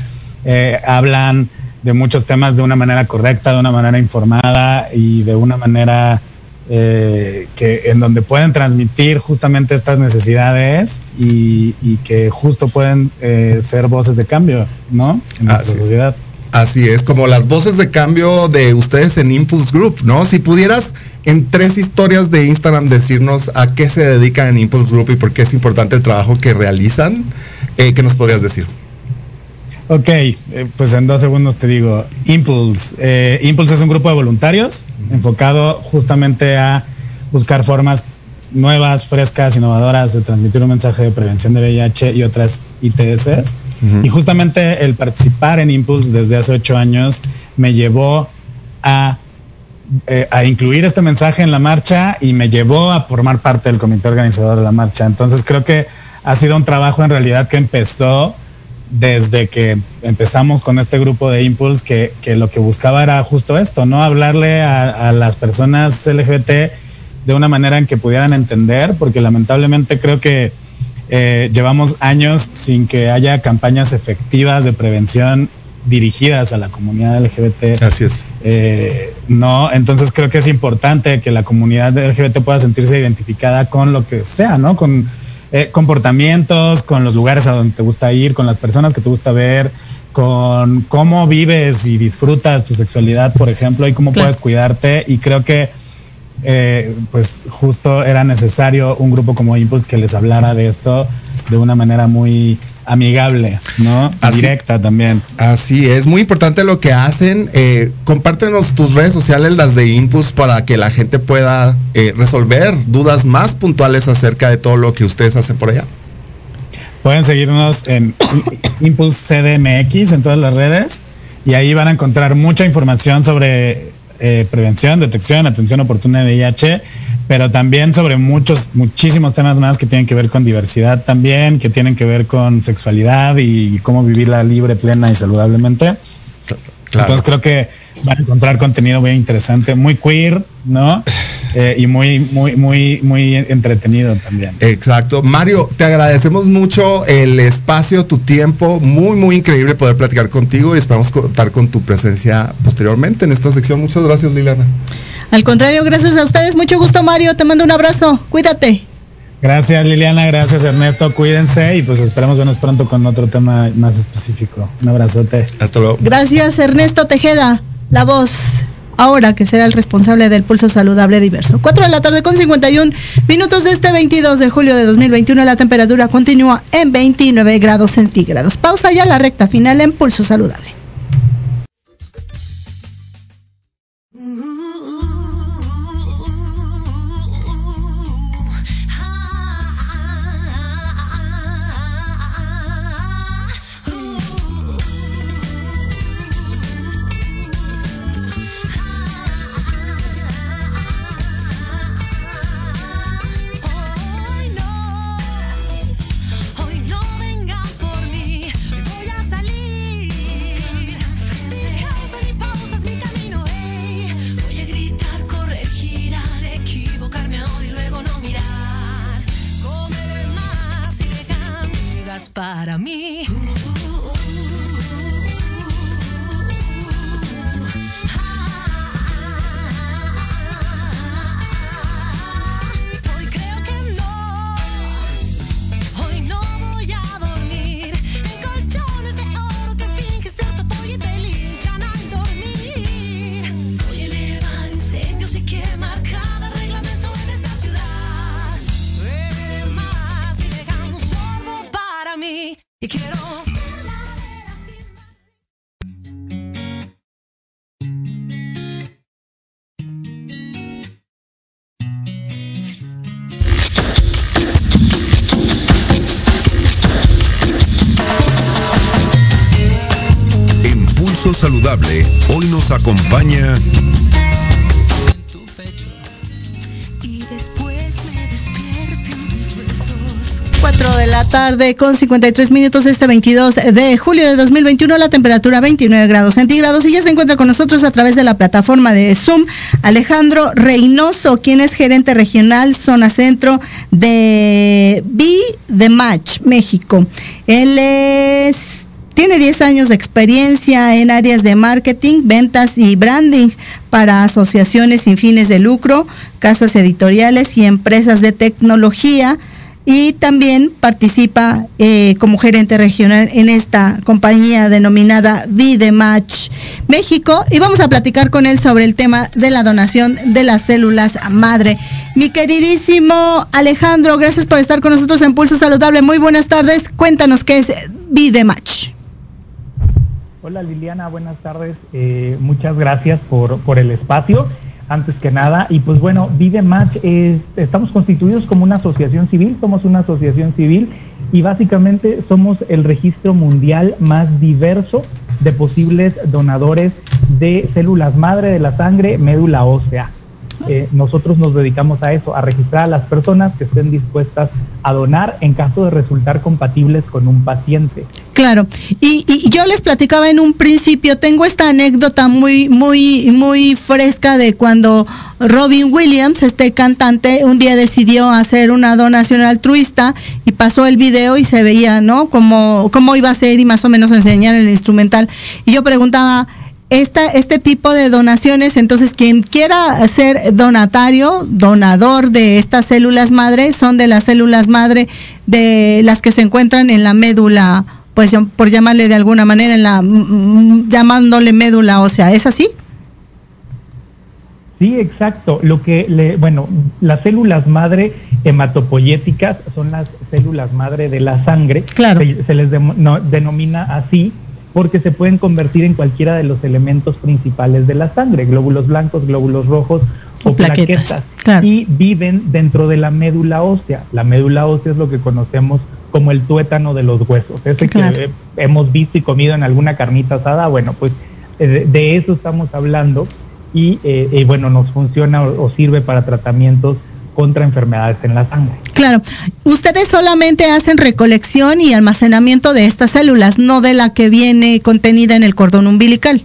eh, hablan de muchos temas de una manera correcta, de una manera informada y de una manera eh, que en donde pueden transmitir justamente estas necesidades y, que justo pueden eh, ser voces de cambio, ¿no? En nuestra sociedad. Así es, como las voces de cambio de ustedes en Impulse Group, ¿no? Si pudieras en tres historias de Instagram decirnos a qué se dedican en Impulse Group y por qué es importante el trabajo que realizan, eh, ¿qué nos podrías decir? Ok, eh, pues en dos segundos te digo, Impulse. Eh, Impulse es un grupo de voluntarios enfocado justamente a buscar formas nuevas, frescas, innovadoras de transmitir un mensaje de prevención de VIH y otras ITS. Y justamente el participar en Impulse desde hace ocho años me llevó a, eh, a incluir este mensaje en la marcha y me llevó a formar parte del comité organizador de la marcha. Entonces creo que ha sido un trabajo en realidad que empezó desde que empezamos con este grupo de Impulse, que, que lo que buscaba era justo esto, ¿no? Hablarle a, a las personas LGBT de una manera en que pudieran entender, porque lamentablemente creo que eh, llevamos años sin que haya campañas efectivas de prevención dirigidas a la comunidad LGBT. Así es. Eh, no, entonces creo que es importante que la comunidad LGBT pueda sentirse identificada con lo que sea, ¿no? Con eh, comportamientos, con los lugares a donde te gusta ir, con las personas que te gusta ver, con cómo vives y disfrutas tu sexualidad, por ejemplo, y cómo Claro. puedes cuidarte. Y creo que eh, pues justo era necesario un grupo como Impulse que les hablara de esto de una manera muy amigable, ¿no? Así- Directa también. Así es, muy importante lo que hacen. Eh, compártenos tus redes sociales, las de Impulse, para que la gente pueda eh, resolver dudas más puntuales acerca de todo lo que ustedes hacen por allá. Pueden seguirnos en Impulse CDMX en todas las redes y ahí van a encontrar mucha información sobre eh, prevención, detección, atención oportuna de VIH, pero también sobre muchos, muchísimos temas más que tienen que ver con diversidad también, que tienen que ver con sexualidad y cómo vivirla libre, plena y saludablemente. Entonces creo que van a encontrar contenido muy interesante, muy queer, ¿no? Eh, y muy, muy, muy, muy entretenido también. Exacto. Mario, te agradecemos mucho el espacio, tu tiempo. Muy, muy increíble poder platicar contigo y esperamos contar con tu presencia posteriormente en esta sección. Muchas gracias, Liliana. Al contrario, gracias a ustedes. Mucho gusto, Mario. Te mando un abrazo. Cuídate. Gracias Liliana, gracias Ernesto, cuídense y pues esperemos vernos pronto con otro tema más específico. Un abrazote. Hasta luego. Gracias, Ernesto Tejeda, la voz. Ahora que será el responsable del pulso saludable diverso. 4 de la tarde con 51 minutos de este 22 de julio de 2021. La temperatura continúa en 29 grados centígrados. Pausa ya la recta final en pulso saludable. Saludable, hoy nos acompaña y después me despierten tus besos. 4 de la tarde con 53 minutos este 22 de julio de 2021, la temperatura 29 grados centígrados y ya se encuentra con nosotros a través de la plataforma de Zoom Alejandro Reynoso, quien es gerente regional zona centro de B de Match, México. Él es tiene 10 años de experiencia en áreas de marketing, ventas y branding para asociaciones sin fines de lucro, casas editoriales y empresas de tecnología y también participa eh, como gerente regional en esta compañía denominada Vidematch México y vamos a platicar con él sobre el tema de la donación de las células madre. Mi queridísimo Alejandro, gracias por estar con nosotros en Pulso Saludable. Muy buenas tardes. Cuéntanos qué es Vidematch. Hola Liliana, buenas tardes. Eh, muchas gracias por, por el espacio antes que nada. Y pues bueno, Vidematch es, estamos constituidos como una asociación civil, somos una asociación civil y básicamente somos el registro mundial más diverso de posibles donadores de células madre de la sangre, médula ósea. Eh, nosotros nos dedicamos a eso, a registrar a las personas que estén dispuestas a donar en caso de resultar compatibles con un paciente. Claro, y, y yo les platicaba en un principio, tengo esta anécdota muy, muy, muy fresca de cuando Robin Williams, este cantante, un día decidió hacer una donación altruista y pasó el video y se veía, ¿no? Cómo, cómo iba a ser y más o menos enseñar el instrumental. Y yo preguntaba, esta, este tipo de donaciones, entonces quien quiera ser donatario, donador de estas células madre, son de las células madre de las que se encuentran en la médula, pues por llamarle de alguna manera, en la mm, llamándole médula ósea, ¿es así? Sí, exacto. Lo que le, bueno, las células madre hematopoyéticas son las células madre de la sangre. Claro. Se, se les de- no- denomina así porque se pueden convertir en cualquiera de los elementos principales de la sangre, glóbulos blancos, glóbulos rojos o, O plaquetas, plaquetas. Y viven dentro de la médula ósea. La médula ósea es lo que conocemos como el tuétano de los huesos. Ese Claro. que hemos visto y comido en alguna carnita asada, bueno, pues eh, de, eso estamos hablando y, eh, eh, bueno, nos funciona o, o sirve para tratamientos contra enfermedades en la sangre. Claro, ustedes solamente hacen recolección y almacenamiento de estas células, no de la que viene contenida en el cordón umbilical.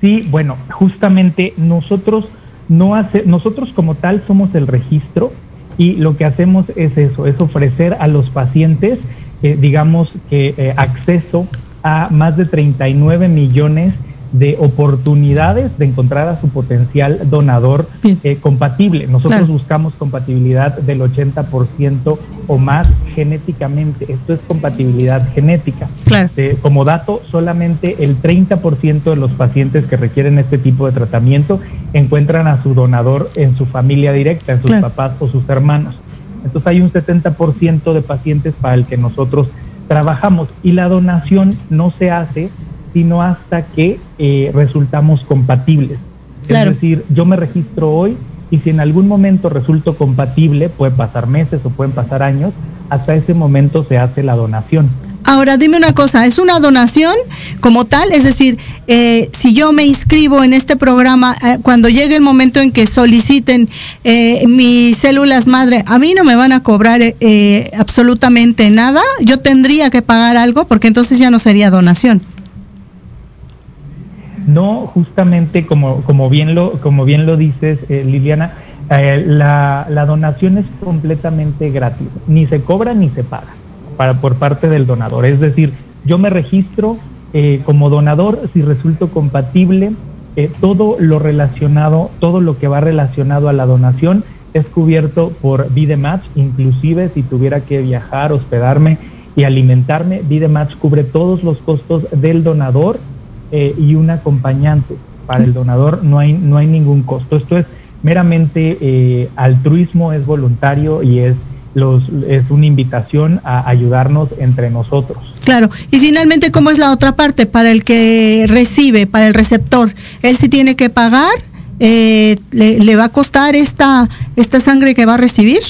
Sí, bueno, justamente nosotros no hace, nosotros como tal somos el registro y lo que hacemos es eso, es ofrecer a los pacientes, eh, digamos que eh, acceso a más de 39 millones de oportunidades de encontrar a su potencial donador eh, compatible. Nosotros Claro. buscamos compatibilidad del 80% o más genéticamente. Esto es compatibilidad genética. Claro. Eh, como dato, solamente el 30% de los pacientes que requieren este tipo de tratamiento encuentran a su donador en su familia directa, en sus Claro. papás o sus hermanos. Entonces hay un 70% de pacientes para el que nosotros trabajamos y la donación no se hace sino hasta que eh, resultamos compatibles. Claro. Es decir, yo me registro hoy y si en algún momento resulto compatible, puede pasar meses o pueden pasar años, hasta ese momento se hace la donación. Ahora, dime una cosa, ¿es una donación como tal? Es decir, eh, si yo me inscribo en este programa, eh, cuando llegue el momento en que soliciten eh, mis células madre, ¿a mí no me van a cobrar eh, eh, absolutamente nada? ¿Yo tendría que pagar algo? Porque entonces ya no sería donación. No, justamente como, como, bien, lo, como bien lo dices, eh, Liliana, eh, la, la donación es completamente gratis, ni se cobra ni se paga para, por parte del donador. Es decir, yo me registro eh, como donador si resulto compatible, todo lo relacionado, todo lo que va relacionado a la donación es cubierto por Vidematch, inclusive si tuviera que viajar, hospedarme y alimentarme, Vidematch cubre todos los costos del donador eh, y un acompañante. Para el donador no hay, no hay ningún costo. Esto es meramente eh, altruismo, es voluntario y es, los, es una invitación a ayudarnos entre nosotros. Claro, y finalmente, ¿cómo es la otra parte? Para el que recibe, para el receptor, él sí tiene que pagar, eh, le, le va a costar esta, esta sangre que va a recibir.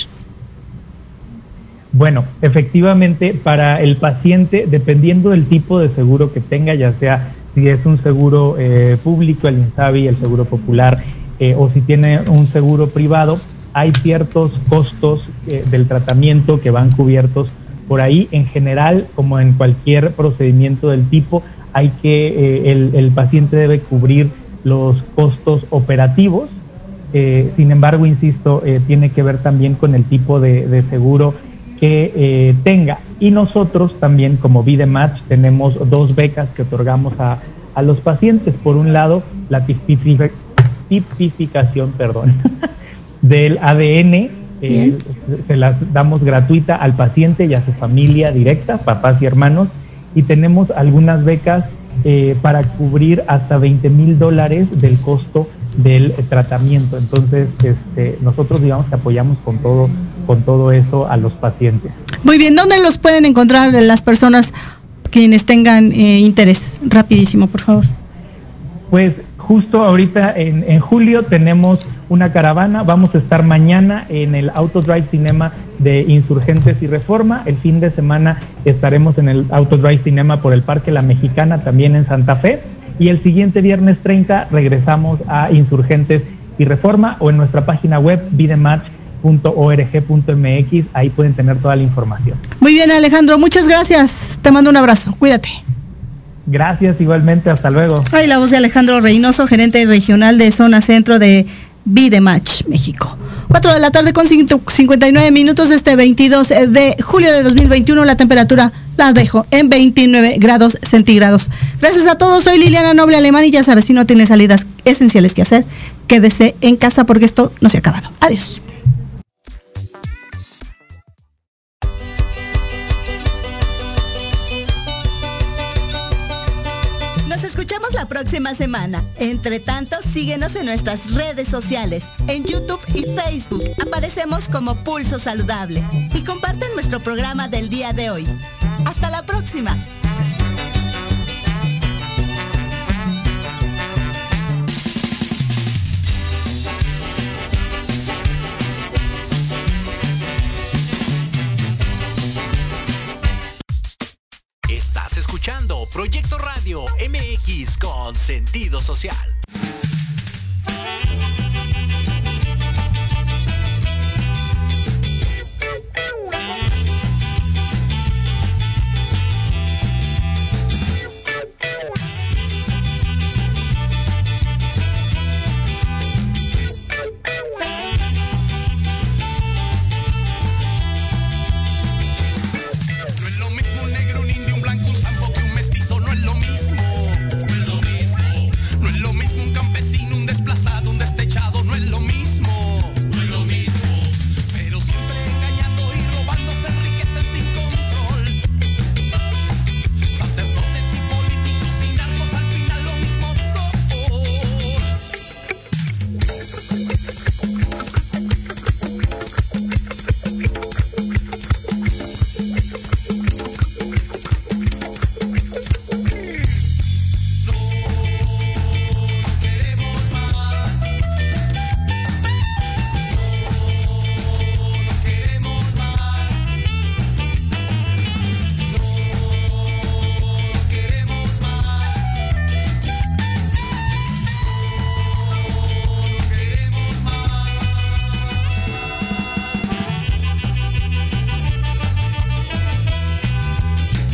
Bueno, efectivamente, para el paciente, dependiendo del tipo de seguro que tenga, ya sea si es un seguro eh, público, el INSABI, el seguro popular, eh, o si tiene un seguro privado, hay ciertos costos eh, del tratamiento que van cubiertos por ahí. En general, como en cualquier procedimiento del tipo, hay que el, paciente debe cubrir los costos operativos. Sin embargo, insisto, tiene que ver también con el tipo de seguro que eh, tenga. Y nosotros también como Vidematch tenemos dos becas que otorgamos a, a los pacientes. Por un lado, la tipifica- tipificación perdón, del ADN eh, se las damos gratuita al paciente y a su familia directa, papás y hermanos, y tenemos algunas becas eh, para cubrir hasta 20 mil dólares del costo del tratamiento. Entonces, este, nosotros digamos que apoyamos con todo, con todo eso a los pacientes. Muy bien, ¿dónde los pueden encontrar las personas quienes tengan eh, interés? Rapidísimo, por favor. Pues justo ahorita en, en, julio tenemos una caravana, vamos a estar mañana en el Autodrive Cinema de Insurgentes y Reforma, el fin de semana estaremos en el Autodrive Cinema por el Parque La Mexicana, también en Santa Fe, y el siguiente viernes 30 regresamos a Insurgentes y Reforma o en nuestra página web vidematch.org.mx, ahí pueden tener toda la información. Muy bien Alejandro, muchas gracias, te mando un abrazo, cuídate. Gracias, igualmente, hasta luego. Ay, la voz de Alejandro Reynoso, gerente regional de Zona Centro de Vidematch, México. 4 de la tarde con 59 minutos, este 22 de julio de 2021, la temperatura la dejo en 29 grados centígrados. Gracias a todos, soy Liliana Noble Alemán y ya sabes, si no tienes salidas esenciales que hacer, quédese en casa porque esto no se ha acabado. Adiós. escuchamos la próxima semana. Entre tanto, síguenos en nuestras redes sociales. En YouTube y Facebook aparecemos como Pulso Saludable. Y comparten nuestro programa del día de hoy. Hasta la próxima. escuchando Proyecto Radio MX con sentido social.